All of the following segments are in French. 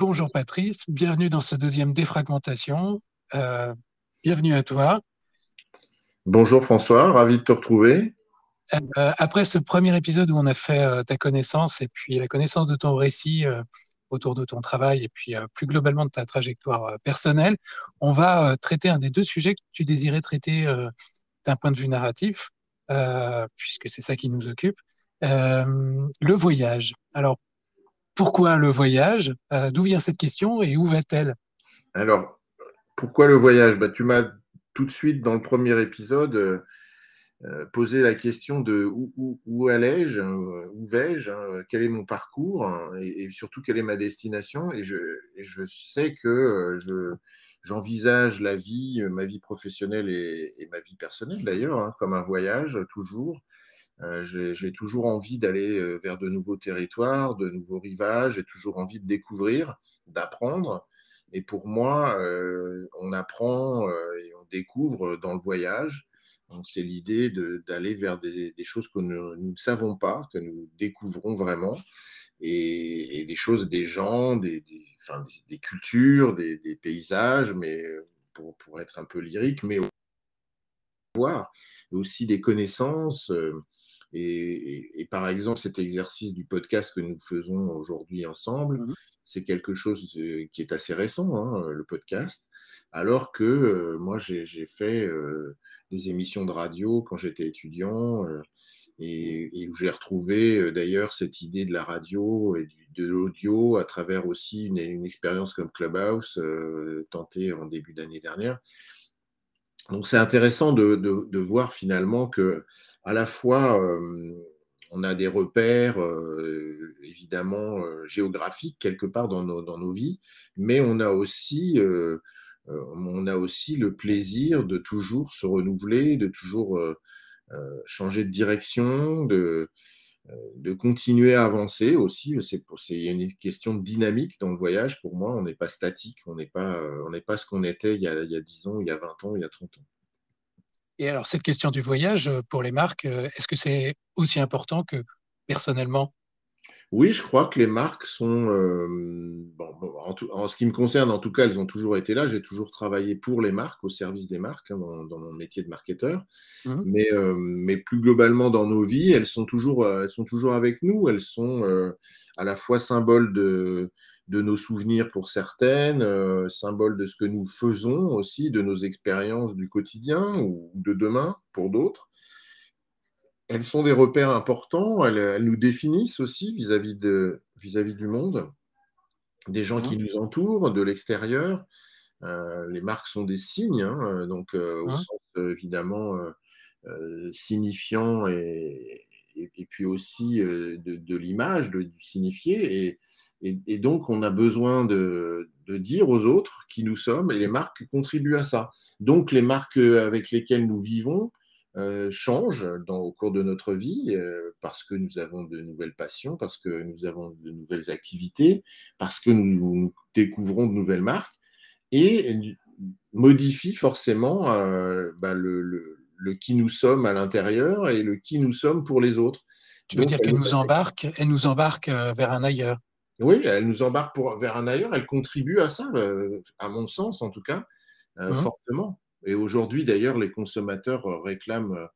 Bonjour Patrice, bienvenue dans ce deuxième défragmentation. Euh, bienvenue à toi. Bonjour François, ravi de te retrouver. Euh, après ce premier épisode où on a fait euh, ta connaissance et puis la connaissance de ton récit autour de ton travail et puis plus globalement de ta trajectoire personnelle, on va traiter un des deux sujets que tu désirais traiter d'un point de vue narratif, puisque c'est ça qui nous occupe, le voyage. Alors pourquoi le voyage? Euh, D'où vient cette question et où va-t-elle? Alors, pourquoi le voyage? Bah, Tu m'as tout de suite, dans le premier épisode, euh, euh, posé la question de où, allais-je, où vais-je, hein, quel est mon parcours hein, et, surtout quelle est ma destination? Et je, sais que j'envisage la vie, ma vie professionnelle et, ma vie personnelle d'ailleurs, hein, comme un voyage toujours. Euh, j'ai toujours envie d'aller euh, vers de nouveaux territoires, de nouveaux rivages, j'ai toujours envie de découvrir, d'apprendre. Et pour moi, euh, on apprend et on découvre dans le voyage. C'est l'idée d'aller vers des, choses que nous, ne savons pas, que nous découvrons vraiment, et, des choses, des gens, des, cultures, des, paysages, mais pour, être un peu lyrique, mais aussi des connaissances. Et, par exemple, cet exercice du podcast que nous faisons aujourd'hui ensemble, mmh c'est quelque chose qui est assez récent, hein, le podcast, alors que euh, moi, j'ai fait euh, des émissions de radio quand j'étais étudiant euh, et, où j'ai retrouvé d'ailleurs cette idée de la radio et de l'audio à travers aussi une, une expérience comme Clubhouse tentée en début d'année dernière. Donc c'est intéressant de, de, voir finalement que à la fois euh, on a des repères euh, évidemment euh, géographiques quelque part dans nos, dans nos, vies, mais on a aussi on a aussi le plaisir de toujours se renouveler, de toujours changer de direction, de de continuer à avancer aussi. C'est une question de dynamique dans le voyage. Pour moi, on n'est pas statique, on n'est pas, on n'est pas ce qu'on était il y, a, il y, a, 10 ans, il y a 20 ans, il y a 30 ans. Et alors, cette question du voyage, pour les marques, est-ce que c'est aussi important que personnellement oui, je crois que les marques sont, euh, en, ce qui me concerne, en tout cas, elles ont toujours été là. J'ai toujours travaillé pour les marques, au service des marques, hein, dans, mon métier de marketeur. Mmh. Mais, euh, mais, plus globalement, dans nos vies, elles sont toujours, euh, elles sont toujours avec nous. Elles sont à la fois symboles de, de nos souvenirs pour certaines, symboles de ce que nous faisons aussi, de nos expériences du quotidien ou de demain pour d'autres elles sont des repères importants, elles, nous définissent aussi vis-à-vis vis du monde, des gens qui mmh. nous entourent, de l'extérieur. Euh, les marques sont des signes, hein, donc euh, au mmh. sens évidemment euh, signifiant et, et, puis aussi de, l'image, du signifié. Et, et, donc, on a besoin de, de, dire aux autres qui nous sommes, et les marques contribuent à ça. Donc, les marques avec lesquelles nous vivons euh, change dans, au cours de notre vie euh, parce que nous avons de nouvelles passions, parce que nous avons de nouvelles activités, parce que nous, découvrons de nouvelles marques et modifie forcément euh, bah, le, le, qui nous sommes à l'intérieur et le qui nous sommes pour les autres. Tu veux dire qu'elle nous embarque, elle nous embarque vers un ailleurs? Oui, elle nous embarque pour, vers un ailleurs, elle contribue à ça, à mon sens en tout cas, mmh. fortement. Et aujourd'hui, d'ailleurs, les consommateurs euh, réclament, euh,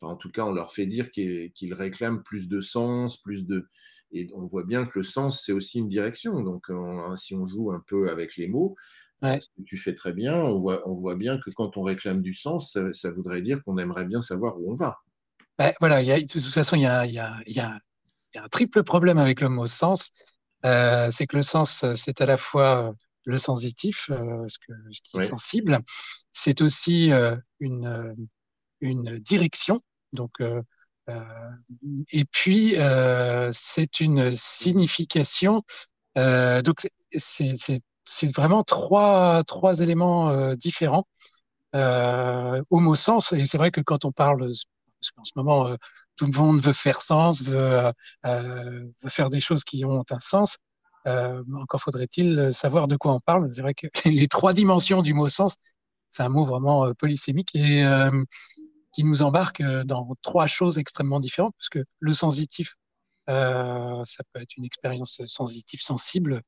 enfin, en tout cas, on leur fait dire qu'ils réclament plus de sens, plus de. Et on voit bien que le sens, c'est aussi une direction. Donc, si on joue un peu avec les mots, Ce que tu fais très bien, on voit, on voit bien que quand on réclame du sens, ça, voudrait dire qu'on aimerait bien savoir où on va. Ben, voilà, y a, de toute façon, il y a, y, a, y a, un triple problème avec le mot sens. Euh, c'est que le sens, c'est à la fois le sensitif, euh, ce, que, ce qui est sensible, c'est aussi euh, une, une direction, donc euh, et puis c'est une signification. donc c'est vraiment trois, trois éléments euh, différents euh, au mot sens. Et c'est vrai que quand on parle, parce qu'en ce moment, euh, tout le monde veut faire sens, veut, euh, veut, faire des choses qui ont un sens. Euh, encore faudrait-il savoir de quoi on parle. C'est vrai que les trois dimensions du mot sens, c'est un mot vraiment polysémique et qui nous embarque dans trois choses extrêmement différentes, parce que le sensitif, euh, ça peut être une expérience sensitive sensible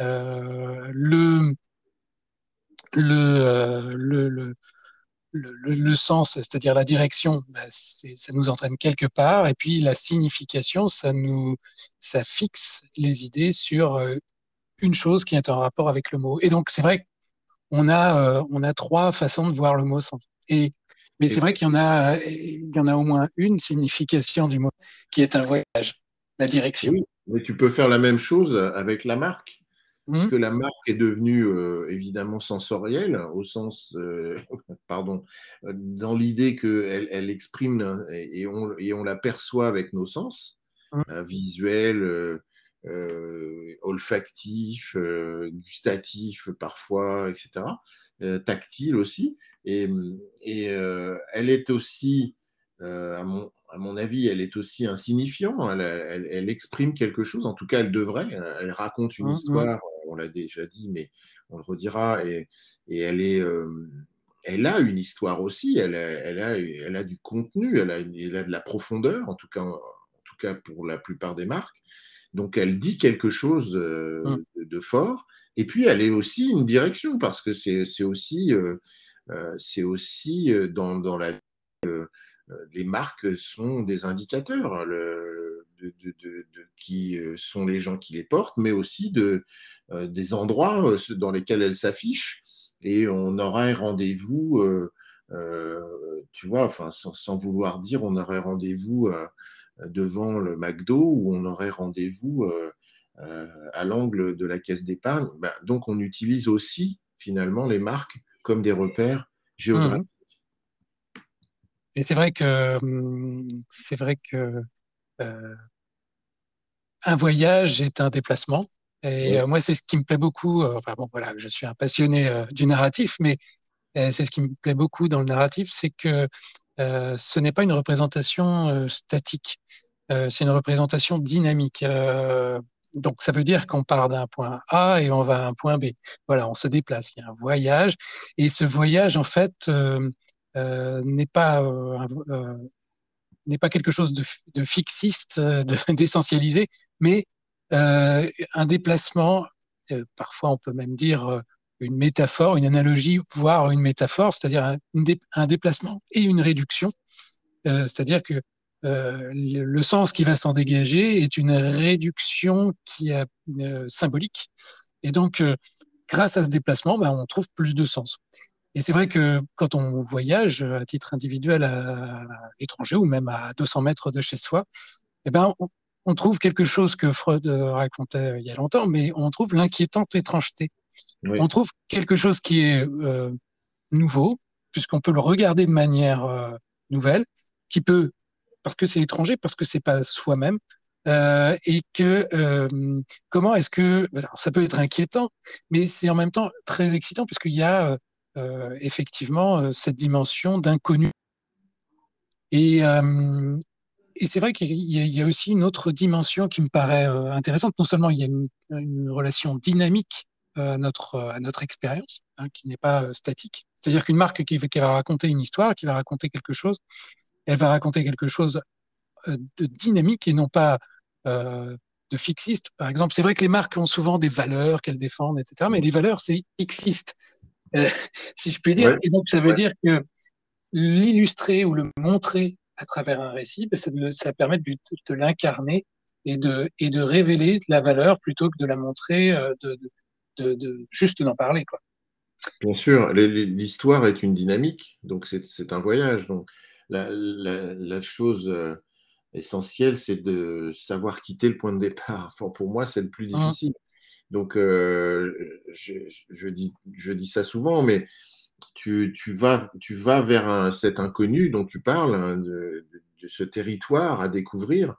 euh, le, le, le, le le, le, sens, c'est-à-dire la direction, bah, ça nous entraîne quelque part, et puis la signification, ça nous, ça fixe les idées sur une chose qui est en rapport avec le mot. Et donc c'est vrai qu'on a, on a trois façons de voir le mot sens. Et mais c'est vrai qu'il y en a, il y en a au moins une signification du mot qui est un voyage, la direction. Oui, mais tu peux faire la même chose avec la marque. Parce mmh. que la marque est devenue euh, évidemment sensorielle, au sens, euh, pardon, euh, dans l'idée qu'elle elle exprime et on, et on la perçoit avec nos sens, mmh. visuel, olfactif, gustatif parfois, etc., tactile aussi. Et, et elle est aussi, à mon, à mon avis, elle est aussi insignifiant. Elle, elle, elle, exprime quelque chose. En tout cas, elle devrait. Elle raconte une mmh, histoire on l'a déjà dit, mais on le redira, et, elle est. Euh, elle a une histoire aussi, elle a, elle a, elle a du contenu, elle a, elle a, de la profondeur, en tout, cas, en tout cas pour la plupart des marques. Donc elle dit quelque chose de, mmh. fort. Et puis elle est aussi une direction, parce que c'est aussi, euh, euh, aussi dans, dans la vie, les marques sont des indicateurs. Le, de, qui euh, sont les gens qui les portent, mais aussi de, euh, des endroits euh, dans lesquels elles s'affichent. Et on aurait rendez-vous, tu vois, enfin, sans, vouloir dire, on aurait rendez-vous devant le McDo ou on aurait rendez-vous à l'angle de la caisse d'épargne. Ben, donc, on utilise aussi finalement les marques comme des repères géographiques. Mmh. Et c'est vrai que hum, c'est vrai que euh, un voyage est un déplacement. Et euh, moi, c'est ce qui me plaît beaucoup. Euh, enfin bon, voilà, je suis un passionné du narratif, mais c'est ce qui me plaît beaucoup dans le narratif, c'est que ce n'est pas une représentation statique, c'est une représentation dynamique. donc, ça veut dire qu'on part d'un point A et on va à un point B. Voilà, on se déplace. Il y a un voyage, et ce voyage, en fait, n'est pas n'est pas quelque chose de, de fixiste, euh, d'essentialisé, mais euh, un déplacement, euh, parfois on peut même dire euh, une métaphore, une analogie, voire une métaphore, c'est-à-dire un, déplacement et une réduction. Euh, c'est-à-dire que le sens qui va s'en dégager est une réduction qui est symbolique. Et donc, grâce à ce déplacement, ben, on trouve plus de sens. Et c'est vrai que quand on voyage à titre individuel à, l'étranger ou même à 200 mètres de chez soi, eh ben, on, trouve quelque chose que Freud racontait il y a longtemps, mais on trouve l'inquiétante étrangeté. On trouve quelque chose qui est euh, nouveau, puisqu'on peut le regarder de manière euh, nouvelle, qui peut, parce que c'est étranger, parce que c'est pas soi-même, euh, et que euh, comment est-ce que ça peut être inquiétant, mais c'est en même temps très excitant puisqu'il y a euh, effectivement euh, cette dimension d'inconnu. Et, euh, et c'est vrai qu'il y, a aussi une autre dimension qui me paraît intéressante. Non seulement il y a une, une relation dynamique à notre, à notre expérience, hein, qui n'est pas statique. C'est-à-dire qu'une marque qui, qui, va raconter une histoire, qui va raconter quelque chose, elle va raconter quelque chose de dynamique et non pas euh, de fixiste. Par exemple, c'est vrai que les marques ont souvent des valeurs qu'elles défendent, etc. Mais les valeurs, c'est fixiste. Euh, si je puis dire. Et donc, ça veut dire que l'illustrer ou le montrer à travers un récit, ben, ça, ça permet de, de l'incarner et de, et de révéler la valeur plutôt que de la montrer, euh, de, de, de juste d'en parler. Quoi. Bien sûr, l'histoire est une dynamique, donc c'est un voyage. Donc la, chose euh, essentielle, c'est de savoir quitter le point de départ. Enfin, pour moi, c'est le plus mmh. difficile. Donc, euh, je, dis, je dis ça souvent, mais tu, vas, tu vas vers cet inconnu dont tu parles, hein, de, ce territoire à découvrir,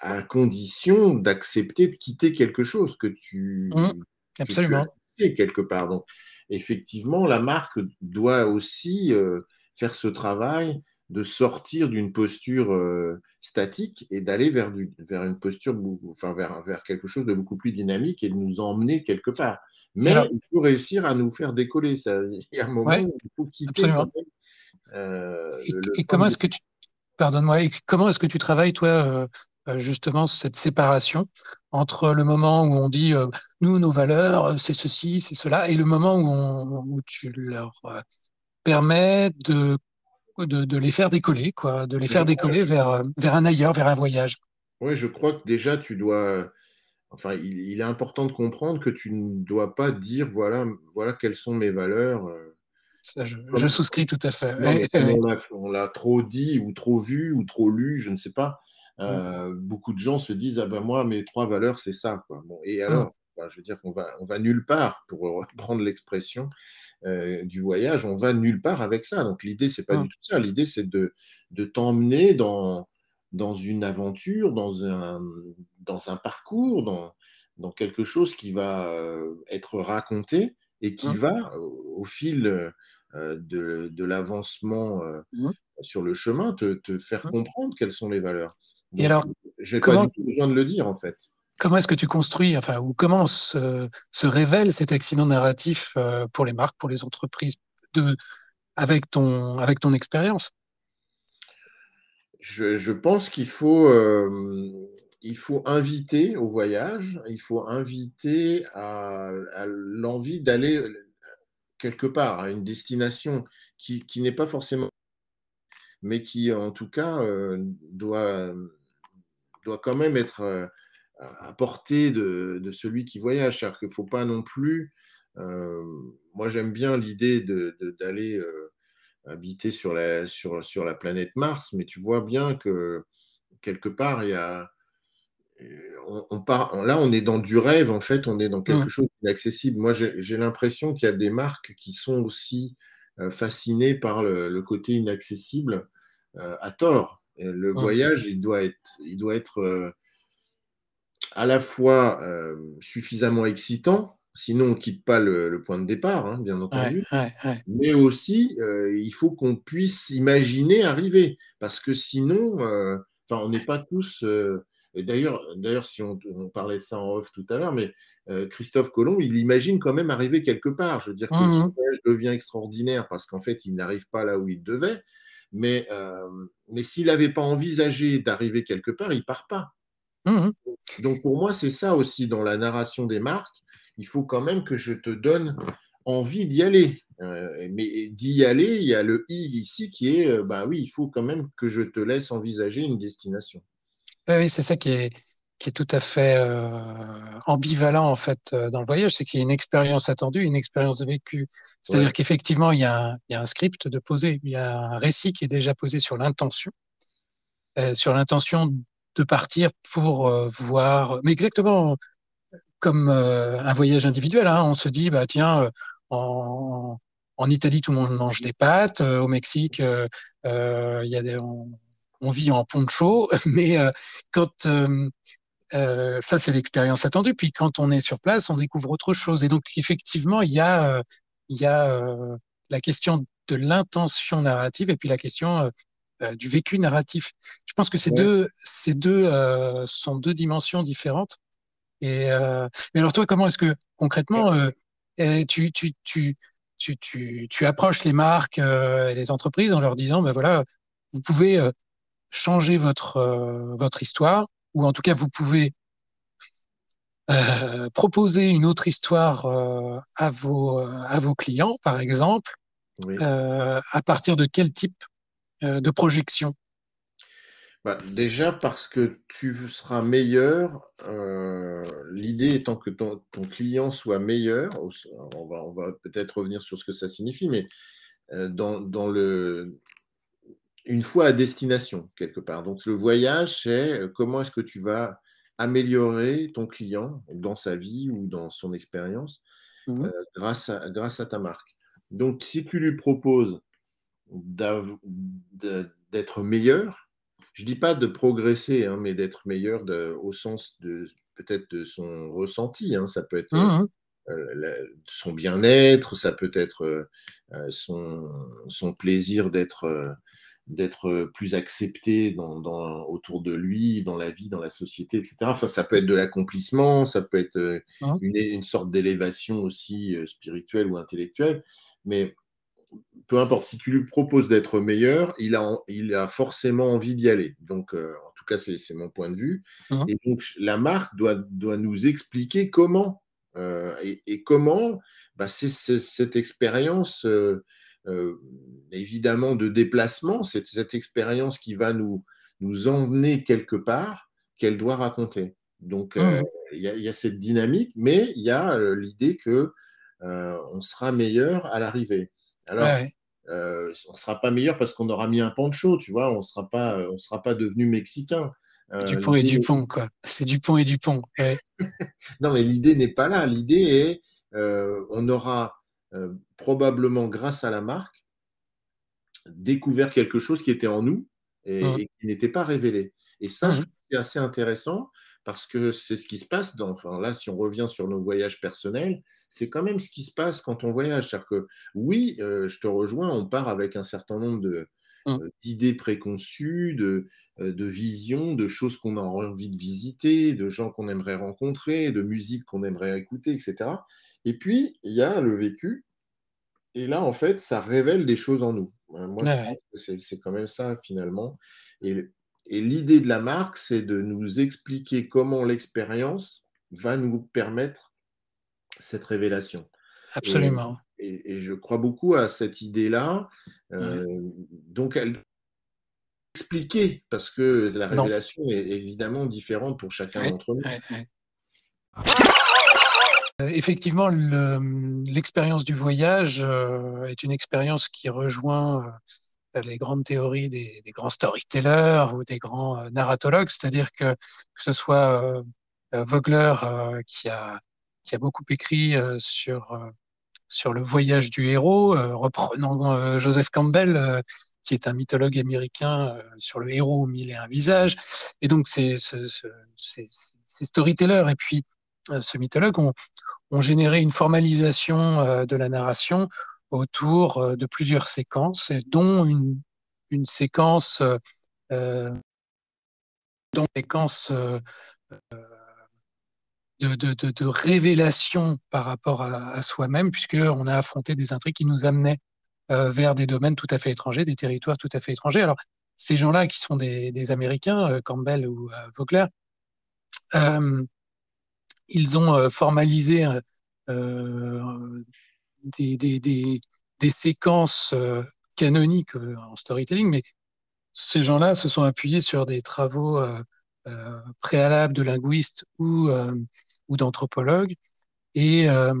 à condition d'accepter de quitter quelque chose que tu, mmh. absolument. quelque part. Donc, effectivement, la marque doit aussi euh, faire ce travail de sortir d'une posture euh, statique et d'aller vers, vers une posture, enfin vers, vers quelque chose de beaucoup plus dynamique et de nous emmener quelque part. Mais il faut réussir à nous faire décoller. Ça. Il y a un moment où il faut quitter. Euh, et, comment est-ce que tu, pardonne-moi, comment est-ce que tu travailles toi justement cette séparation entre le moment où on dit nous nos valeurs c'est ceci c'est cela et le moment où, on, où tu leur permets de de, les faire décoller, quoi, de les faire décoller vers, euh, vers un ailleurs, vers un voyage. Oui, je crois que déjà, tu dois. Enfin, il, est important de comprendre que tu ne dois pas dire voilà, voilà quelles sont mes valeurs. Euh. Ça, je, souscris tout à fait. on l'a trop dit ou trop vu ou trop lu, je ne sais pas. Euh, beaucoup de gens se disent ah ben moi mes trois valeurs c'est ça quoi. Bon, et alors, mmh. je veux dire qu'on va on va nulle part pour reprendre l'expression. Euh, du voyage, on va nulle part avec ça. Donc l'idée, c'est pas mmh. du tout ça. L'idée, c'est de, de t'emmener dans, dans une aventure, dans un, dans un parcours, dans, dans quelque chose qui va euh, être raconté et qui mmh. va, au, fil euh, de, de l'avancement mmh. sur le chemin, te, te faire comprendre quelles sont les valeurs. et alors, j'ai pas du tout besoin de le dire en fait comment est-ce que tu construis, enfin, ou comment se, révèle cet accident narratif euh, pour les marques, pour les entreprises, avec ton, avec expérience? Je, pense qu'il faut, euh, faut inviter au voyage, il faut inviter à, l'envie d'aller quelque part, à une destination qui, n'est pas forcément, mais qui en tout cas euh, doit quand même être à portée de, de, celui qui voyage. C'est-à-dire qu'il ne faut pas non plus. Euh, moi, j'aime bien l'idée d'aller de, euh, habiter sur la, sur, sur la planète Mars, mais tu vois bien que quelque part, il y a. On, part, là, on est dans du rêve, en fait, on est dans quelque chose d'inaccessible. Moi, j'ai l'impression qu'il y a des marques qui sont aussi euh, fascinées par le, côté inaccessible à tort. le voyage, il doit être, il doit être à la fois euh, suffisamment excitant, sinon on ne quitte pas le, point de départ, hein, bien entendu, mais aussi euh, il faut qu'on puisse imaginer arriver, parce que sinon, euh, on n'est pas tous. D'ailleurs, d'ailleurs, si on, parlait de ça en off tout à l'heure, mais Christophe Colomb, il imagine quand même arriver quelque part. Je veux dire que mmh son voyage devient extraordinaire parce qu'en fait, il n'arrive pas là où il devait. Mais, mais s'il n'avait pas envisagé d'arriver quelque part, il part pas. Mmh Donc pour moi, c'est ça aussi dans la narration des marques. Il faut quand même que je te donne envie d'y aller. Euh, mais d'y aller, il y a le i ici qui est, euh, bah oui, il faut quand même que je te laisse envisager une destination. Oui, c'est ça qui est, qui est tout à fait euh, ambivalent en fait dans le voyage, c'est qu'il y a une expérience attendue, une expérience vécue. C'est-à-dire qu'effectivement, il, y a un, il y a un script de poser, il y a un récit qui est déjà posé sur l'intention, sur l'intention de partir pour euh, voir, mais exactement comme euh, un voyage individuel. Hein. on se dit, bah tiens, euh, en, en, Italie, tout le monde mange des pâtes. au Mexique, il y a des, on, vit en poncho. Mais quand ça, c'est l'expérience attendue. Puis quand on est sur place, on découvre autre chose. Et donc, effectivement, il y a, il y a la question de l'intention narrative et puis la question euh, du vécu narratif. Je pense que ces deux, ces deux euh, sont deux dimensions différentes. Et euh, mais alors toi, comment est-ce que concrètement tu, tu, tu, tu, tu, tu approches les marques et les entreprises en leur disant, ben voilà, vous pouvez changer votre votre histoire, ou en tout cas vous pouvez euh, proposer une autre histoire euh, à vos à vos clients, par exemple, euh, à partir de quel type euh, de projection bah, Déjà parce que tu seras meilleur, euh, l'idée étant que ton, client soit meilleur, on va, on va peut-être revenir sur ce que ça signifie, mais euh, dans, dans, le, une fois à destination, quelque part. Donc le voyage, c'est euh, comment est-ce que tu vas améliorer ton client dans sa vie ou dans son expérience mmh grâce, à, grâce à ta marque. Donc si tu lui proposes d'être meilleur, je dis pas de progresser, hein, mais d'être meilleur au sens de peut-être de son ressenti. Hein. ça peut être mmh euh, son bien-être, ça peut être euh, son, plaisir d'être d'être plus accepté dans, autour de lui, dans la vie, dans la société, etc. Enfin, ça peut être de l'accomplissement, ça peut être mmh une, une, sorte d'élévation aussi spirituelle ou intellectuelle, mais peu importe, si tu lui proposes d'être meilleur, il a, il a forcément envie d'y aller. Donc, euh, en tout cas, c'est mon point de vue. Mmh. Et donc, la marque doit, doit nous expliquer comment. Euh, et, comment bah, c'est cette expérience, euh, évidemment, de déplacement, c'est cette expérience qui va nous, nous emmener quelque part qu'elle doit raconter. Donc, mmh. il y, y, a cette dynamique, mais il y a l'idée que on sera meilleur à l'arrivée. Alors, euh, on ne sera pas meilleur parce qu'on aura mis un pancho, tu vois, on ne sera pas, euh, on sera pas devenu mexicain. Euh, Dupont et Dupont, quoi. C'est Dupont et Dupont. non, mais l'idée n'est pas là. L'idée est, on aura probablement, grâce à la marque, découvert quelque chose qui était en nous et, mmh. qui n'était pas révélé. Et ça, mmh. c'est assez intéressant parce que c'est ce qui se passe dans, enfin là, si on revient sur nos voyages personnels, c'est quand même ce qui se passe quand on voyage. C'est-à-dire que oui, euh, je te rejoins, on part avec un certain nombre de, mmh. euh, d'idées préconçues, de, euh, de visions, de choses qu'on a envie de visiter, de gens qu'on aimerait rencontrer, de musique qu'on aimerait écouter, etc. Et puis, il y a le vécu. Et là, en fait, ça révèle des choses en nous. Moi, je pense que c'est quand même ça, finalement. Et, et l'idée de la marque, c'est de nous expliquer comment l'expérience va nous permettre cette révélation. Absolument. Et, je crois beaucoup à cette idée-là. Euh, donc, elle expliquer, parce que la révélation est évidemment différente pour chacun d'entre nous. Euh, effectivement, l'expérience du voyage euh, est une expérience qui rejoint les grandes théories des, grands storytellers ou des grands narratologues, c'est-à-dire que que ce soit Vogler qui a qui a beaucoup écrit euh, sur euh, sur le voyage du héros, euh, reprenant Joseph Campbell, qui est un mythologue américain sur le héros aux mille et un visages. Et donc, ces, ces, storytellers et puis ce mythologue ont, ont, généré une formalisation de la narration autour de plusieurs séquences, dont une, une séquence, euh, dont une séquence euh, de, de, de, de, révélation par rapport à, soi-même, puisqu'on a affronté des intrigues qui nous amenaient euh, vers des domaines tout à fait étrangers, des territoires tout à fait étrangers. Alors, ces gens-là qui sont des, des Américains, euh, Campbell ou euh, euh, ils ont euh, formalisé des, des, des, des, séquences canoniques en storytelling, mais ces gens-là se sont appuyés sur des travaux euh, préalables de linguistes ou, euh, d'anthropologues. Et, euh,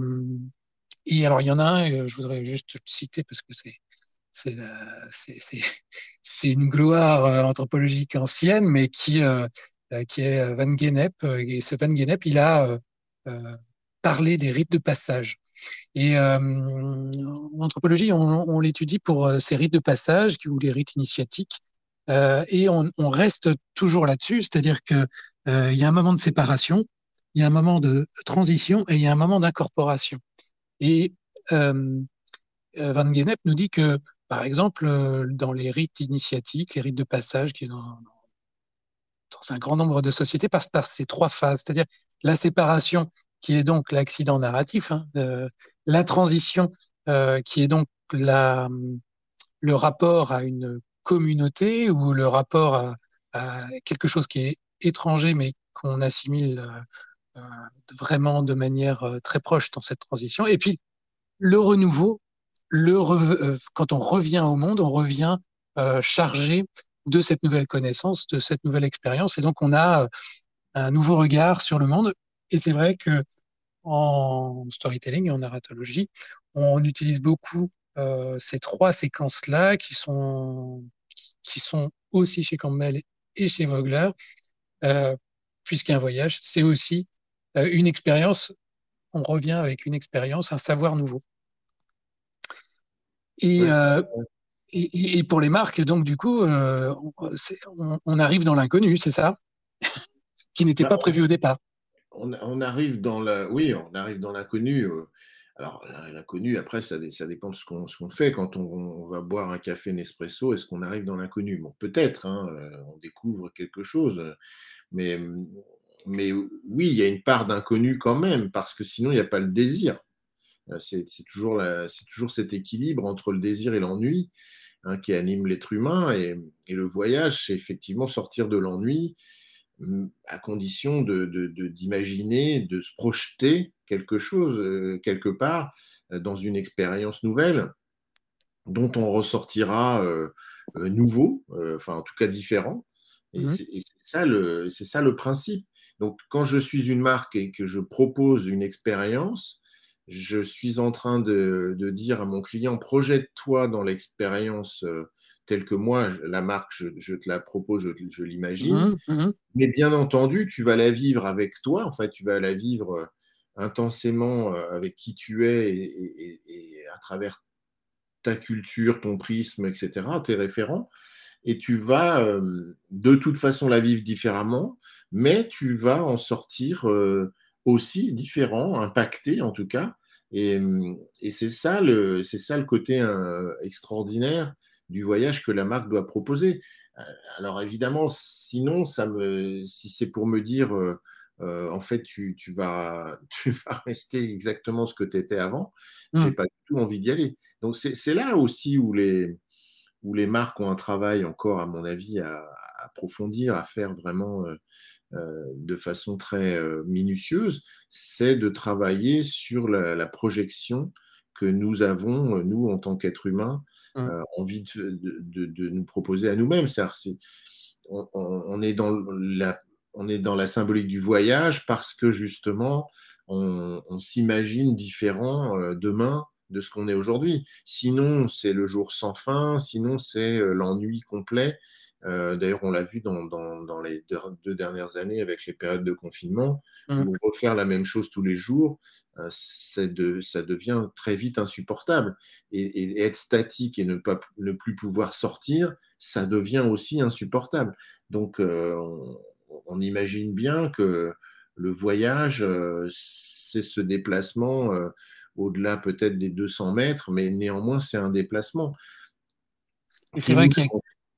et alors, il y en a un, je voudrais juste le citer parce que c'est c'est une gloire anthropologique ancienne, mais qui, qui est Van Gennep. Et ce Van Gennep, il a parlé des rites de passage. Et en anthropologie, on, l'étudie pour ces rites de passage ou les rites initiatiques euh, et on, reste toujours là-dessus, c'est-à-dire que euh, il y a un moment de séparation, il y a un moment de transition et il y a un moment d'incorporation. Et euh, euh Van Gennep nous dit que, par exemple, euh, dans les rites initiatiques, les rites de passage, qui est dans, dans un grand nombre de sociétés, passent par ces trois phases, c'est-à-dire la séparation, qui est donc l'accident narratif, hein, la transition, qui est donc la, le rapport à une communauté ou le rapport à, à, quelque chose qui est étranger mais qu'on assimile euh, euh vraiment de manière euh, très proche dans cette transition. Et puis le renouveau, le euh, quand on revient au monde, on revient euh, chargé de cette nouvelle connaissance, de cette nouvelle expérience. Et donc, on a un nouveau regard sur le monde. Et c'est vrai que en storytelling et en narratologie, on utilise beaucoup euh, ces trois séquences-là qui sont, qui sont aussi chez Campbell et chez Vogler, euh, puisqu'un voyage, c'est aussi euh, une expérience, on revient avec une expérience, un savoir nouveau. Et, euh, et, et, pour les marques, donc du coup, euh, on, on, arrive dans l'inconnu, c'est ça? Qui n'était bah, pas prévu au départ. On, arrive dans la, oui, on arrive dans l'inconnu. Euh, alors, l'inconnu, après, ça, dépend de ce qu'on qu fait. Quand on, va boire un café Nespresso, est-ce qu'on arrive dans l'inconnu? Bon, peut-être, hein, on découvre quelque chose. Mais, mais oui, il y a une part d'inconnu quand même, parce que sinon, il n'y a pas le désir. C'est toujours, toujours cet équilibre entre le désir et l'ennui hein, qui anime l'être humain. Et, et, le voyage, c'est effectivement sortir de l'ennui à condition d'imaginer, de, de, de, se projeter quelque chose, euh, quelque part, euh, dans une expérience nouvelle dont on ressortira euh, nouveau, euh, enfin en tout cas différent. Et mmh. c'est ça, le, ça le principe. Donc quand je suis une marque et que je propose une expérience, je suis en train de, de dire à mon client, projette-toi dans l'expérience telle que moi, la marque, je, je te la propose, je, je l'imagine. Mmh, mmh. Mais bien entendu, tu vas la vivre avec toi, en fait, tu vas la vivre intensément avec qui tu es et, et, et à travers ta culture, ton prisme, etc., tes référents. Et tu vas de toute façon la vivre différemment, mais tu vas en sortir aussi différent, impacté en tout cas. Et, et c'est ça le, ça le côté euh, extraordinaire du voyage que la marque doit proposer. Alors évidemment, sinon, ça me, si c'est pour me dire, euh, euh, en fait, tu, tu, vas, tu vas rester exactement ce que tu étais avant, mmh. j'ai pas du tout envie d'y aller. Donc c'est là aussi où les, où les marques ont un travail encore, à mon avis, à, à approfondir, à faire vraiment euh, euh, de façon très euh, minutieuse, c'est de travailler sur la, la, projection que nous avons, nous, en tant qu'êtres humains. Euh, envie de, nous proposer à nous-mêmes. On, est dans la, symbolique du voyage parce que justement, on, on s'imagine différent euh, demain de ce qu'on est aujourd'hui. Sinon, c'est le jour sans fin, sinon, c'est euh, l'ennui complet. Euh, D'ailleurs, on l'a vu dans, dans, dans, les deux, dernières années avec les périodes de confinement, mmh. où refaire la même chose tous les jours, euh, de, ça devient très vite insupportable. Et, et, être statique et ne, pas, ne plus pouvoir sortir, ça devient aussi insupportable. Donc, euh, on, on, imagine bien que le voyage, c'est ce déplacement au-delà peut-être des 200 mètres, mais néanmoins, c'est un déplacement qui, vrai nous, change,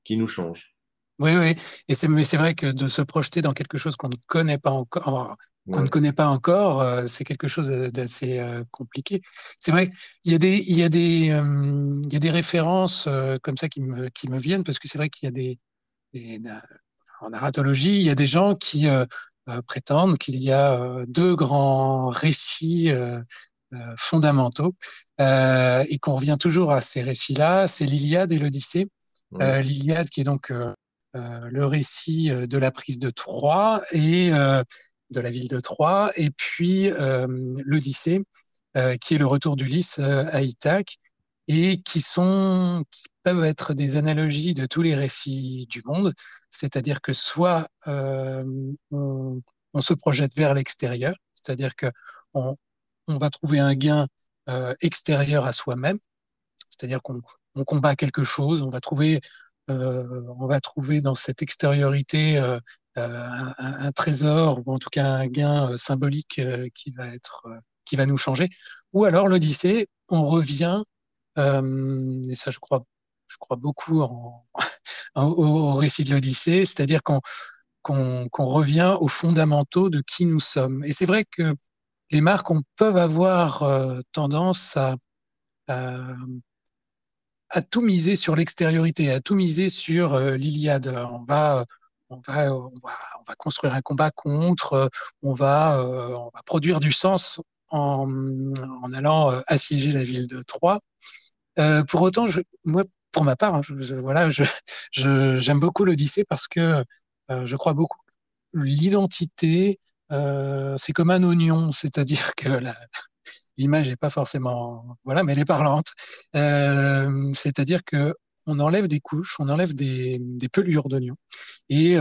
qui nous change. Oui, oui. Et c'est, mais c'est vrai que de se projeter dans quelque chose qu'on ne connaît pas encore, qu'on ouais. ne connaît pas encore, euh, c'est quelque chose d'assez euh, compliqué. C'est vrai, il y a des, il y a des, euh, il y a des références comme ça qui me, qui me viennent parce que c'est vrai qu'il y a des, des, en narratologie, il y a des gens qui prétendent qu'il y a deux grands récits fondamentaux et qu'on revient toujours à ces récits-là, c'est l'Iliade et l'Odyssée. Ouais. L'Iliade qui est donc euh, le récit euh, de la prise de Troie et euh, de la ville de Troie, et puis l'Odyssée, qui est le retour d'Ulysse à Ithaque, et qui sont qui peuvent être des analogies de tous les récits du monde, c'est-à-dire que soit euh, on, on, se projette vers l'extérieur, c'est-à-dire que on, on, va trouver un gain euh, extérieur à soi-même, c'est-à-dire qu'on on combat quelque chose, on va trouver euh, on va trouver dans cette extériorité euh, euh, un, un, trésor ou en tout cas un gain symbolique qui va être qui va nous changer. Ou alors l'Odyssée, on revient et ça je crois je crois beaucoup en, au, récit de l'Odyssée, c'est-à-dire qu'on qu'on qu revient aux fondamentaux de qui nous sommes. Et c'est vrai que les marques on, peuvent avoir euh, tendance à, à, à tout miser sur l'extériorité, à tout miser sur euh, l'Iliade. On va, on va, on va, on va construire un combat contre. Euh, on va, euh, on va produire du sens en, en allant assiéger la ville de Troie. pour autant, je, moi, pour ma part, hein, je, voilà, je, j'aime beaucoup l'Odyssée parce que je crois beaucoup l'identité, c'est comme un oignon, c'est-à-dire que l'image n'est pas forcément, voilà, mais elle est parlante. c'est-à-dire que on enlève des couches, on enlève des, des pelures d'oignon et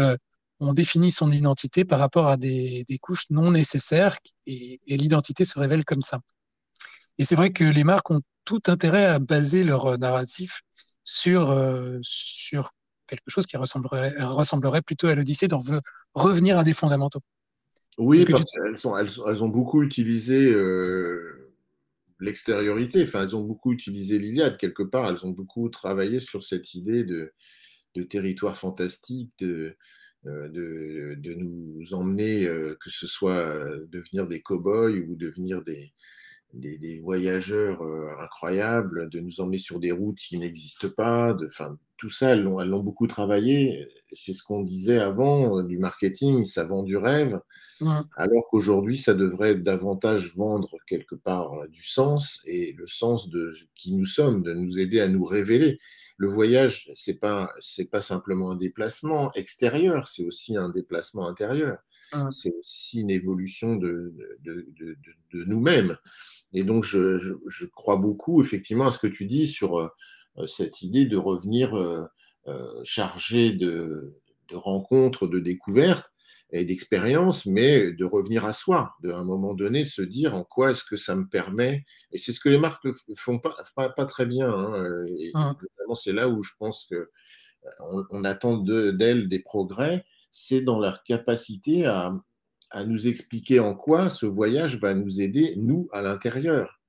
on définit son identité par rapport à des, des couches non nécessaires et, et l'identité se révèle comme ça. Et c'est vrai que les marques ont tout intérêt à baser leur narratif sur, euh, sur quelque chose qui ressemblerait, ressemblerait plutôt à l'Odyssée, d'en revenir à des fondamentaux. Oui, parce qu'elles sont, elles, ont beaucoup utilisé euh, l'extériorité, enfin, elles ont beaucoup utilisé l'Iliade quelque part, elles ont beaucoup travaillé sur cette idée de, de territoire fantastique, de, euh, de, nous emmener, que ce soit devenir des cow-boys ou devenir des, des, voyageurs euh, incroyables, de nous emmener sur des routes qui n'existent pas. De, tout ça, elles l'ont beaucoup travaillé. C'est ce qu'on disait avant euh, du marketing, ça vend du rêve, alors qu'aujourd'hui, ça devrait davantage vendre quelque part euh, du sens et le sens de qui nous sommes, de nous aider à nous révéler. Le voyage, c'est pas c'est pas simplement un déplacement extérieur, c'est aussi un déplacement intérieur. C'est aussi une évolution de, de, de, de nous-mêmes. Et donc, je, je, crois beaucoup effectivement à ce que tu dis sur euh, cette idée de revenir euh, euh, chargé de, de, rencontres, de découvertes et d'expériences, mais de revenir à soi, de un moment donné se dire en quoi est-ce que ça me permet. Et c'est ce que les marques ne font pas, pas, très bien. Hein, et c'est là où je pense que on, on attend d'elles des progrès, c'est dans leur capacité à, à nous expliquer en quoi ce voyage va nous aider, nous, à l'intérieur.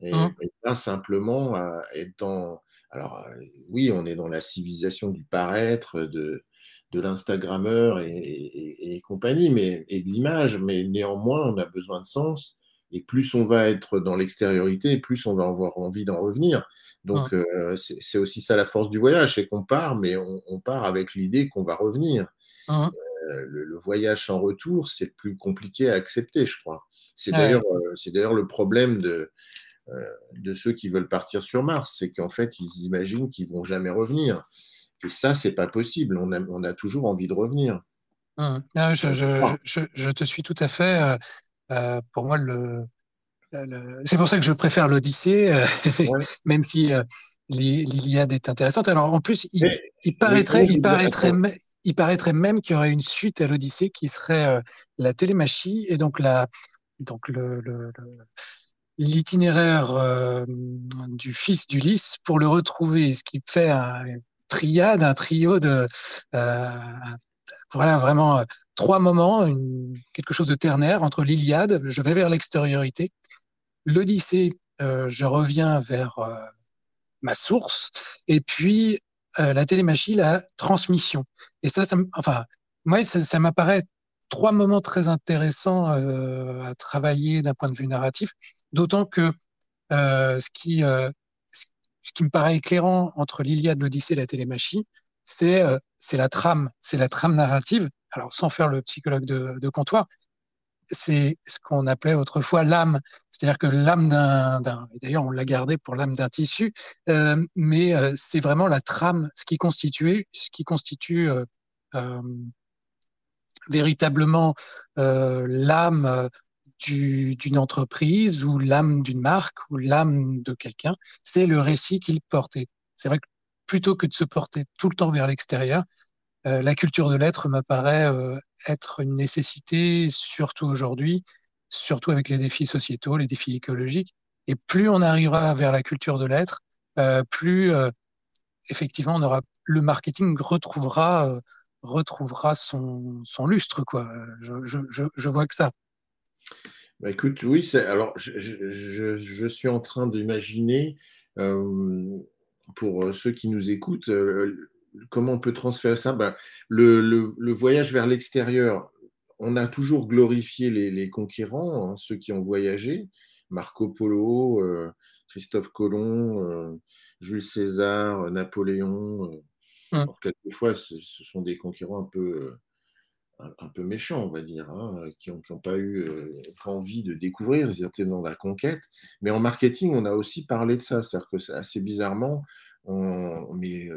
Et, mmh. pas simplement à être dans. Alors, euh, oui, on est dans la civilisation du paraître, de, de l'Instagrammeur et, compagnie, mais, et de l'image, mais néanmoins, on a besoin de sens. Et plus on va être dans l'extériorité, plus on va avoir envie d'en revenir. Donc, euh, c'est aussi ça la force du voyage, c'est qu'on part, mais on, part avec l'idée qu'on va revenir. Mmh. Euh, le, voyage sans retour, c'est plus compliqué à accepter, je crois. C'est d'ailleurs, euh, c'est d'ailleurs le problème de, de ceux qui veulent partir sur Mars, c'est qu'en fait, ils imaginent qu'ils vont jamais revenir. Et ça, c'est pas possible. On a, on a toujours envie de revenir. Mmh. je, je, je, te suis tout à fait. pour moi, le, c'est pour ça que je préfère l'Odyssée, même si l'Iliade est intéressante. Alors en plus, il, il paraîtrait, il paraîtrait, il paraîtrait même qu'il y aurait une suite à l'Odyssée qui serait euh, la télémachie et donc la donc le, l'itinéraire euh, du fils d'Ulysse pour le retrouver, ce qui fait un triade, un trio de euh, voilà vraiment trois moments, quelque chose de ternaire entre l'Iliade, je vais vers l'extériorité, l'Odyssée, je reviens vers ma source, et puis euh, la télémachie, la transmission. Et ça, ça enfin, moi, ça, m'apparaît trois moments très intéressants euh, à travailler d'un point de vue narratif, d'autant que euh, ce qui ce qui me paraît éclairant entre l'Iliade, l'Odyssée et la télémachie, c'est la trame, c'est la trame narrative. Alors sans faire le psychologue de, de comptoir, c'est ce qu'on appelait autrefois l'âme. C'est-à-dire que l'âme d'un, d'ailleurs on l'a gardé pour l'âme d'un tissu, euh, mais euh, c'est vraiment la trame, ce qui constitue, ce qui constitue euh, euh véritablement euh, l'âme d'une entreprise ou l'âme d'une marque ou l'âme de quelqu'un, c'est le récit qu'il portait. C'est vrai que plutôt que de se porter tout le temps vers l'extérieur, euh, la culture de l'être me paraît euh, être une nécessité, surtout aujourd'hui, surtout avec les défis sociétaux, les défis écologiques. Et plus on arrivera vers la culture de l'être, euh, plus effectivement on aura le marketing retrouvera retrouvera son, lustre quoi. Je, je, vois que ça. Bah écoute, oui, alors je, suis en train d'imaginer euh, pour ceux qui nous écoutent comment on peut transférer ça ben, le, voyage vers l'extérieur, on a toujours glorifié les, conquérants, hein, ceux qui ont voyagé, Marco Polo, euh, Christophe Colomb, euh, Jules César, Napoléon. Euh, hum. quelquefois, ce, sont des conquérants un peu, un, peu méchants, on va dire, hein, qui n'ont pas eu envie de découvrir, ils étaient dans la conquête. Mais en marketing, on a aussi parlé de ça, c'est-à-dire que assez bizarrement, on, met,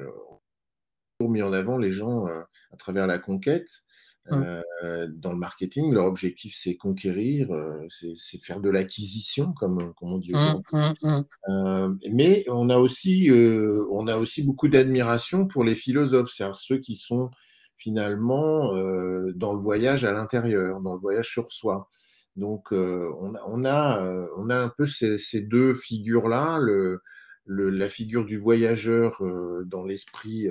mis en avant les gens à travers la conquête. Mmh. dans le marketing, leur objectif, c'est conquérir, c'est faire de l'acquisition, comme, comme, on dit mmh, mmh, mais on a aussi, on a aussi beaucoup d'admiration pour les philosophes, c'est-à-dire ceux qui sont finalement dans le voyage à l'intérieur, dans le voyage sur soi. Donc, on, a, on, a, on, a, un peu ces, ces deux figures-là, le, le, la figure du voyageur dans l'esprit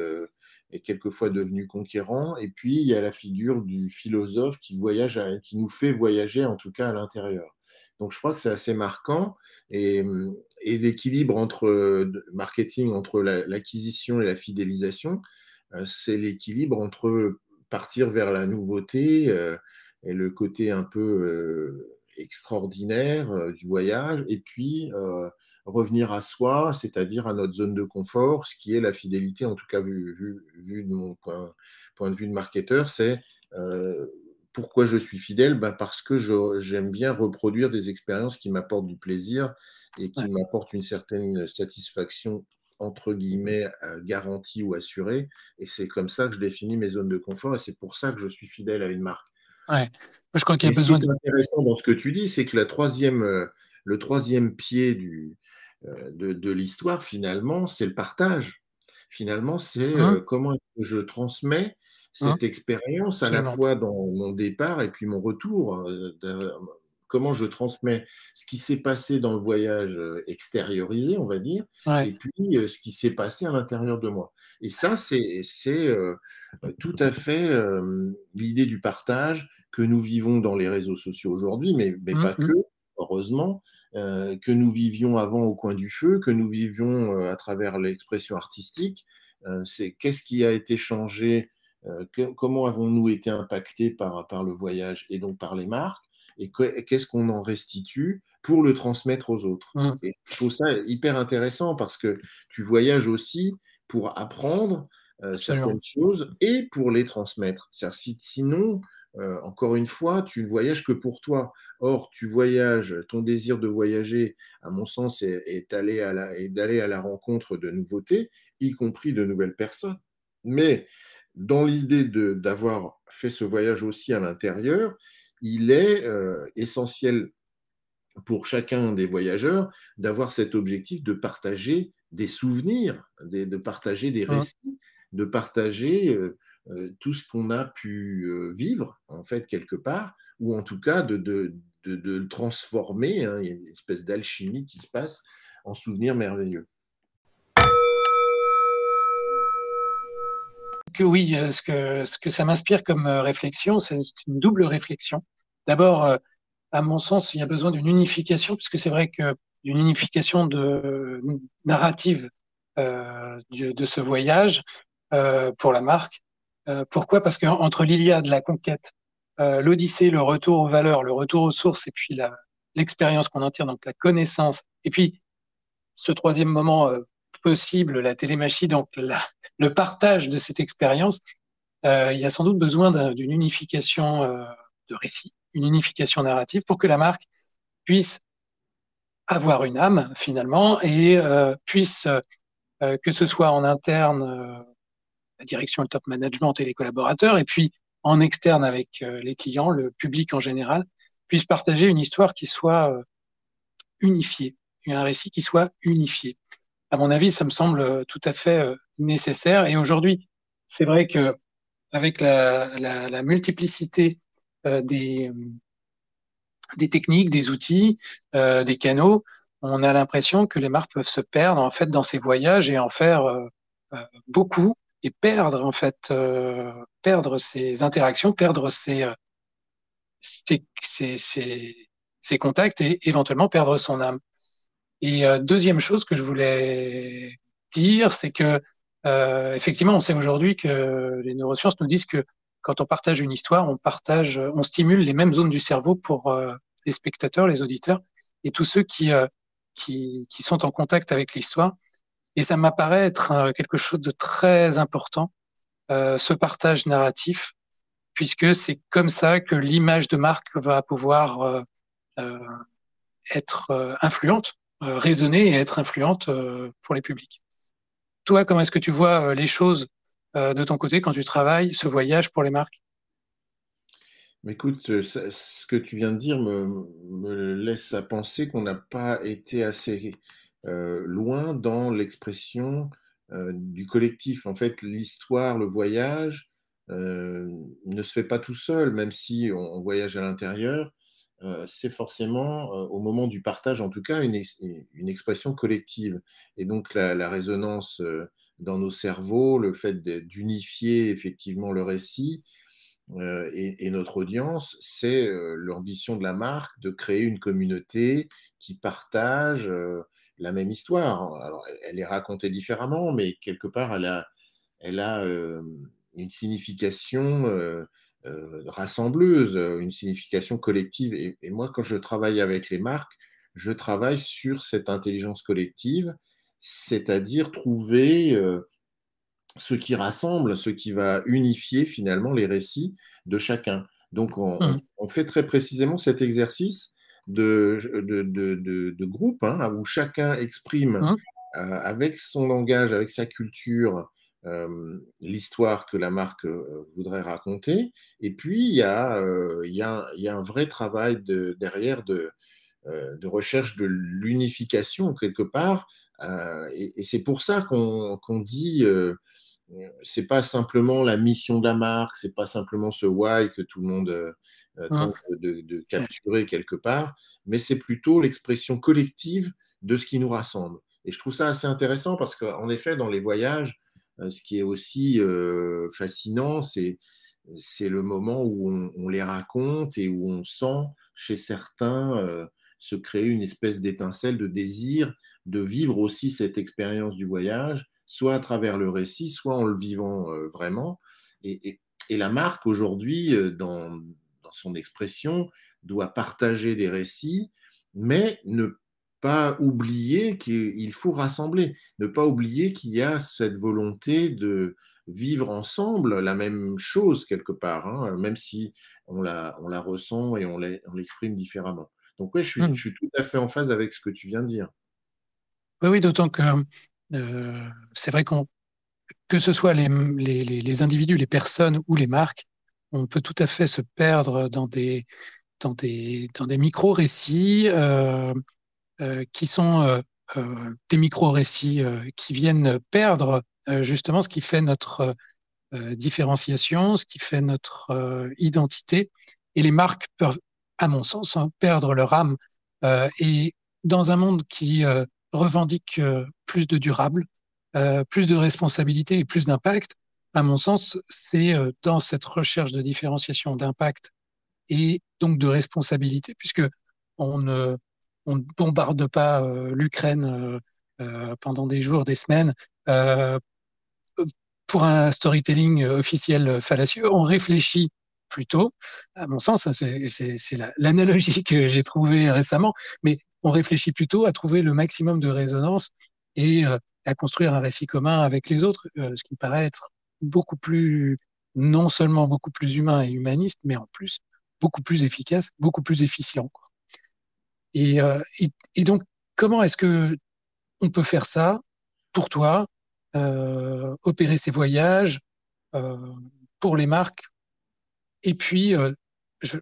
quelquefois devenu conquérant. Et puis, il y a la figure du philosophe qui, voyage qui nous fait voyager, en tout cas à l'intérieur. Donc, je crois que c'est assez marquant. Et, et l'équilibre entre marketing, entre l'acquisition et la fidélisation, euh, c'est l'équilibre entre partir vers la nouveauté euh, et le côté un peu euh, extraordinaire du voyage, et puis revenir à soi, c'est-à-dire à notre zone de confort, ce qui est la fidélité, en tout cas vu, vu, de mon point, point, de vue de marketeur, c'est euh, pourquoi je suis fidèle? Ben Parce que j'aime bien reproduire des expériences qui m'apportent du plaisir et qui m'apportent une certaine satisfaction entre guillemets euh, garantie ou assurée. Et c'est comme ça que je définis mes zones de confort et c'est pour ça que je suis fidèle à une marque. Ouais. Je crois qu'il y a besoin. Ce qui est intéressant dans ce que tu dis, c'est que la troisième, euh, le troisième pied du, euh, de, l'histoire, finalement, c'est le partage. Finalement, c'est hein? euh, comment je transmets cette hein? expérience à la fois dans mon départ et puis mon retour. Euh, comment je transmets ce qui s'est passé dans le voyage extériorisé, on va dire, et puis ce qui s'est passé à l'intérieur de moi. Et ça, c'est tout à fait l'idée du partage que nous vivons dans les réseaux sociaux aujourd'hui, mais, mais mmh, pas mmh. que, heureusement, euh, que nous vivions avant au coin du feu, que nous vivions euh, à travers l'expression artistique. Euh, c'est qu'est-ce qui a été changé, comment avons-nous été impactés par, par le voyage et donc par les marques, et qu'est-ce qu'on en restitue pour le transmettre aux autres. Mmh. Et je trouve ça hyper intéressant parce que tu voyages aussi pour apprendre certaines choses et pour les transmettre. sinon, encore une fois, tu ne voyages que pour toi. Or, tu voyages, ton désir de voyager, à mon sens, est, d'aller à, la, rencontre de nouveautés, y compris de nouvelles personnes. Mais dans l'idée d'avoir fait ce voyage aussi à l'intérieur, il est euh, essentiel pour chacun des voyageurs d'avoir cet objectif de partager des souvenirs, de, partager des hein. récits, de partager euh, euh, tout ce qu'on a pu vivre, en fait, quelque part, ou en tout cas de, de, de, le transformer. Hein. il y a une espèce d'alchimie qui se passe en souvenirs merveilleux. Que oui, euh, ce que, ce que ça m'inspire comme euh, réflexion, c'est une double réflexion. D'abord, euh, à mon sens, il y a besoin d'une unification, puisque c'est vrai que d'une unification de narrative euh, de, de, ce voyage euh, pour la marque. Euh, pourquoi? Parce qu'entre l'Iliade, la conquête, euh, l'Odyssée, le retour aux valeurs, le retour aux sources, et puis l'expérience qu'on en tire, donc la connaissance, et puis ce troisième moment euh, possible, la télémachie, donc le partage de cette expérience, euh, il y a sans doute besoin d'une unification de récit, une unification narrative pour que la marque puisse avoir une âme finalement et puisse, que ce soit en interne, la direction, le top management et les collaborateurs, et puis en externe avec euh, les clients, le public en général, puisse partager une histoire qui soit euh, unifiée, un récit qui soit unifié. À mon avis, ça me semble euh, tout à fait nécessaire. Et aujourd'hui, c'est vrai que avec la, la, la multiplicité des, des techniques, des outils, des canaux, on a l'impression que les marques peuvent se perdre en fait dans ces voyages et en faire beaucoup et perdre en fait euh, perdre ses interactions, perdre euh, ses, ses, ses, contacts et éventuellement perdre son âme. Et euh, deuxième chose que je voulais dire, c'est que euh, effectivement, on sait aujourd'hui que les neurosciences nous disent que quand on partage une histoire, on partage, on stimule les mêmes zones du cerveau pour les spectateurs, les auditeurs et tous ceux qui, qui, qui sont en contact avec l'histoire. Et ça m'apparaît être euh, quelque chose de très important, euh, ce partage narratif, puisque c'est comme ça que l'image de marque va pouvoir euh, être influente, raisonner et être influente pour les publics. toi, comment est-ce que tu vois les choses de ton côté quand tu travailles ce voyage pour les marques Écoute, ce que tu viens de dire me, laisse à penser qu'on n'a pas été assez loin dans l'expression du collectif. En fait, l'histoire, le voyage ne se fait pas tout seul, même si on voyage à l'intérieur. Euh, c'est forcément, euh, au moment du partage en tout cas, une, une expression collective. Et donc la, résonance euh, dans nos cerveaux, le fait d'unifier effectivement le récit et, notre audience, c'est l'ambition de la marque de créer une communauté qui partage la même histoire. Alors, elle est racontée différemment, mais quelque part, elle a, elle a une signification euh, rassembleuse, euh, une signification collective. Et, moi, quand je travaille avec les marques, je travaille sur cette intelligence collective, c'est-à-dire trouver euh, ce qui rassemble, ce qui va unifier finalement les récits de chacun. Donc, on, mmh. fait très précisément cet exercice de, de, groupe hein, où chacun exprime mmh. avec son langage, avec sa culture, euh, l'histoire que la marque euh, voudrait raconter. Et puis, il y a, euh, il y a, il y a un vrai travail de, derrière de, de recherche de l'unification quelque part. et, c'est pour ça qu'on dit, c'est pas simplement la mission de la marque, c'est pas simplement ce why que tout le monde mmh. tente de, de, capturer quelque part, mais c'est plutôt l'expression collective de ce qui nous rassemble. Et je trouve ça assez intéressant parce qu'en effet, dans les voyages, euh, ce qui est aussi euh, fascinant, c'est c'est le moment où on, les raconte et où on sent chez certains euh, se créer une espèce d'étincelle de désir de vivre aussi cette expérience du voyage, soit à travers le récit, soit en le vivant vraiment. Et, et, la marque aujourd'hui, dans, dans, son expression, doit partager des récits, mais ne pas oublier qu'il faut rassembler, ne pas oublier qu'il y a cette volonté de vivre ensemble la même chose quelque part, hein, même si on la, on la ressent et on l'exprime différemment. Donc oui, mmh. je suis, tout à fait en phase avec ce que tu viens de dire. Oui, oui, d'autant que euh, c'est vrai qu'on que ce soit les, les, les, individus, les personnes ou les marques, on peut tout à fait se perdre dans des, dans des, dans des micro-récits euh, euh, qui sont euh, des micro-récits qui viennent perdre justement ce qui fait notre différenciation, ce qui fait notre identité. Et les marques peuvent, à mon sens, hein, perdre leur âme. et dans un monde qui revendique plus de durable, plus de responsabilité et plus d'impact, à mon sens, c'est dans cette recherche de différenciation, d'impact et donc de responsabilité, puisque on ne on ne bombarde pas euh, l'Ukraine euh, euh, pendant des jours, des semaines pour un storytelling officiel fallacieux. On réfléchit plutôt, à mon sens, c'est l'analogie que j'ai trouvée récemment, mais on réfléchit plutôt à trouver le maximum de résonance et à construire un récit commun avec les autres, ce qui me paraît être beaucoup plus, non seulement beaucoup plus humain et humaniste, mais en plus beaucoup plus efficace, beaucoup plus efficient. Quoi. Euh, et, donc, comment est-ce que on peut faire ça pour toi, euh, opérer ces voyages euh, pour les marques? Et puis,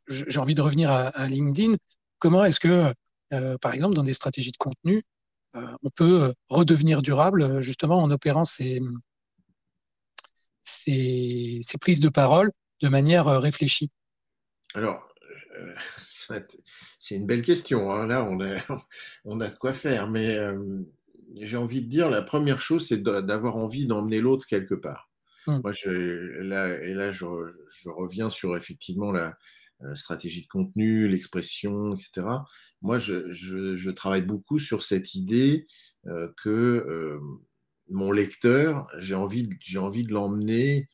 j'ai envie de revenir à, LinkedIn. Comment est-ce que, par exemple, dans des stratégies de contenu, on peut redevenir durable justement en opérant ces, ces, ces prises de parole de manière réfléchie Alors, c'est une belle question. Hein. Là, on a, on a de quoi faire. Mais euh, j'ai envie de dire, la première chose, c'est d'avoir envie d'emmener l'autre quelque part. Hum. Moi, je, là, et là, je, reviens sur effectivement la, stratégie de contenu, l'expression, etc. Moi, je, travaille beaucoup sur cette idée euh, que euh, mon lecteur, j'ai envie, envie de l'emmener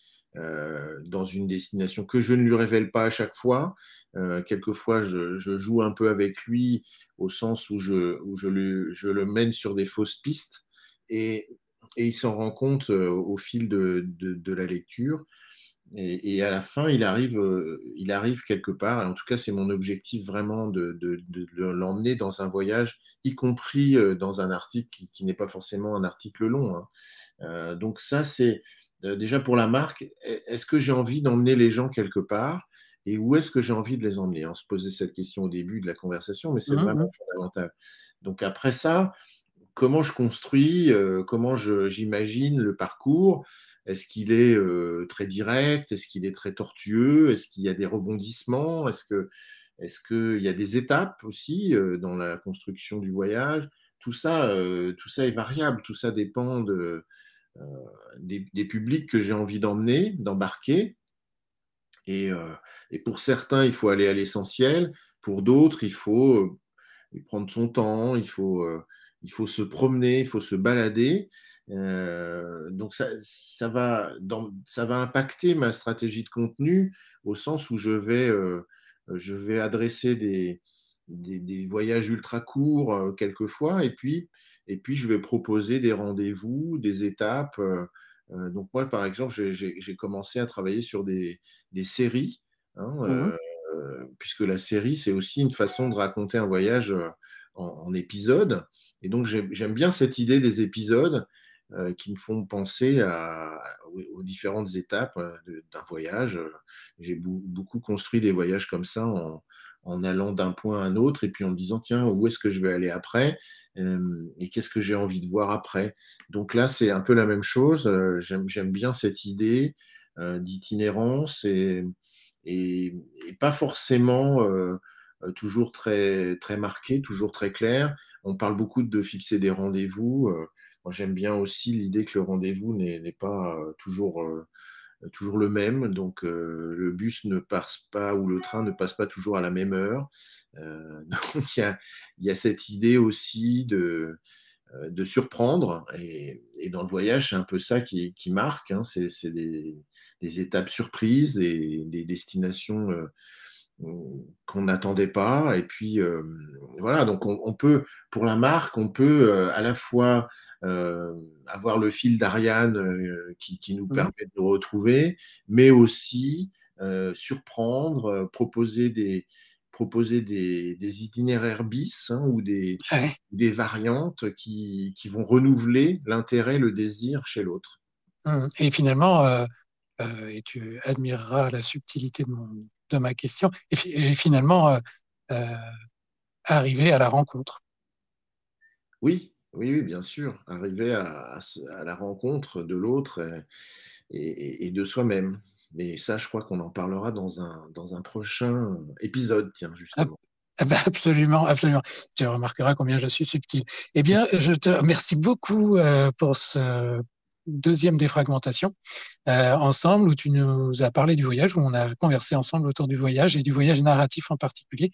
dans une destination que je ne lui révèle pas à chaque fois, euh, quelquefois, je, joue un peu avec lui au sens où je, où je, le, je le mène sur des fausses pistes et, et il s'en rend compte euh, au fil de, de, la lecture. Et, et, à la fin, il arrive, euh, il arrive quelque part, en tout cas, c'est mon objectif vraiment de, de, de l'emmener dans un voyage, y compris dans un article qui, qui n'est pas forcément un article long. Hein. donc ça, c'est déjà pour la marque. Est-ce que j'ai envie d'emmener les gens quelque part et où est-ce que j'ai envie de les emmener? On se posait cette question au début de la conversation, mais c'est mmh vraiment fondamental. Donc après ça, comment je construis, comment j'imagine le parcours. Est-ce qu'il est, très direct? Est-ce qu'il est très tortueux? Est-ce qu'il y a des rebondissements? Est-ce qu'il y a des étapes aussi dans la construction du voyage? Tout ça, tout ça est variable, tout ça dépend de, des, publics que j'ai envie d'emmener, d'embarquer. Et, pour certains, il faut aller à l'essentiel. Pour d'autres, il faut prendre son temps, il faut, il faut se promener, il faut se balader. donc ça, ça, va dans, ça va impacter ma stratégie de contenu au sens où je vais je vais adresser des, des, voyages ultra courts euh, quelquefois, et puis, et puis je vais proposer des rendez-vous, des étapes. Euh, euh, donc moi, par exemple, j'ai commencé à travailler sur des, des séries, hein, mmh puisque la série, c'est aussi une façon de raconter un voyage en, épisodes. Et donc j'aime bien cette idée des épisodes qui me font penser aux différentes étapes d'un voyage. J'ai beaucoup construit des voyages comme ça en, allant d'un point à un autre et puis en me disant tiens où est-ce que je vais aller après et qu'est-ce que j'ai envie de voir après. Donc là c'est un peu la même chose. J'aime bien cette idée d'itinérance et, pas forcément toujours très très marqué, toujours très clair. On parle beaucoup de fixer des rendez-vous. Moi, j'aime bien aussi l'idée que le rendez-vous n'est pas toujours, toujours le même. Donc, le bus ne passe pas ou le train ne passe pas toujours à la même heure. donc, il y a, cette idée aussi de, de surprendre. Et, dans le voyage, c'est un peu ça qui, marque. Hein. C'est des, étapes surprises, des, des destinations qu'on n'attendait pas. Et puis, voilà, donc on, peut, pour la marque, on peut à la fois avoir le fil d'Ariane qui, nous mmh permet de nous retrouver, mais aussi surprendre, proposer des proposer des, itinéraires bis hein, ou des, des variantes qui, qui vont renouveler l'intérêt, le désir chez l'autre. Mmh. Et finalement, et tu admireras la subtilité de mon, de ma question, et, finalement euh, euh, arriver à la rencontre. Oui, oui, oui, bien sûr, arriver à, la rencontre de l'autre et, de soi-même. Mais ça, je crois qu'on en parlera dans un, dans un prochain épisode, tiens, justement. Ah, bah, absolument, absolument. Tu remarqueras combien je suis subtil. Eh bien, je te remercie beaucoup euh, pour ce deuxième défragmentation euh, ensemble où tu nous as parlé du voyage, où on a conversé ensemble autour du voyage et du voyage narratif en particulier.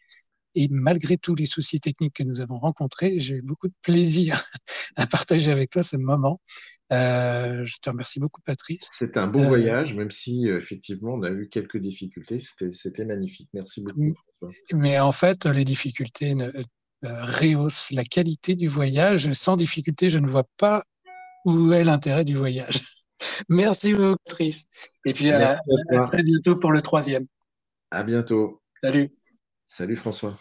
Et malgré tous les soucis techniques que nous avons rencontrés, j'ai eu beaucoup de plaisir à partager avec toi ce moment. Euh, je te remercie beaucoup, Patrice. C'était un beau euh, voyage, même si effectivement on a eu quelques difficultés. C'était magnifique. Merci beaucoup. Mais en fait, les difficultés ne, rehaussent la qualité du voyage. Sans difficulté, je ne vois pas où est l'intérêt du voyage. Merci beaucoup, Patrice. Et puis à, à très bientôt pour le troisième. À bientôt. Salut. Salut François.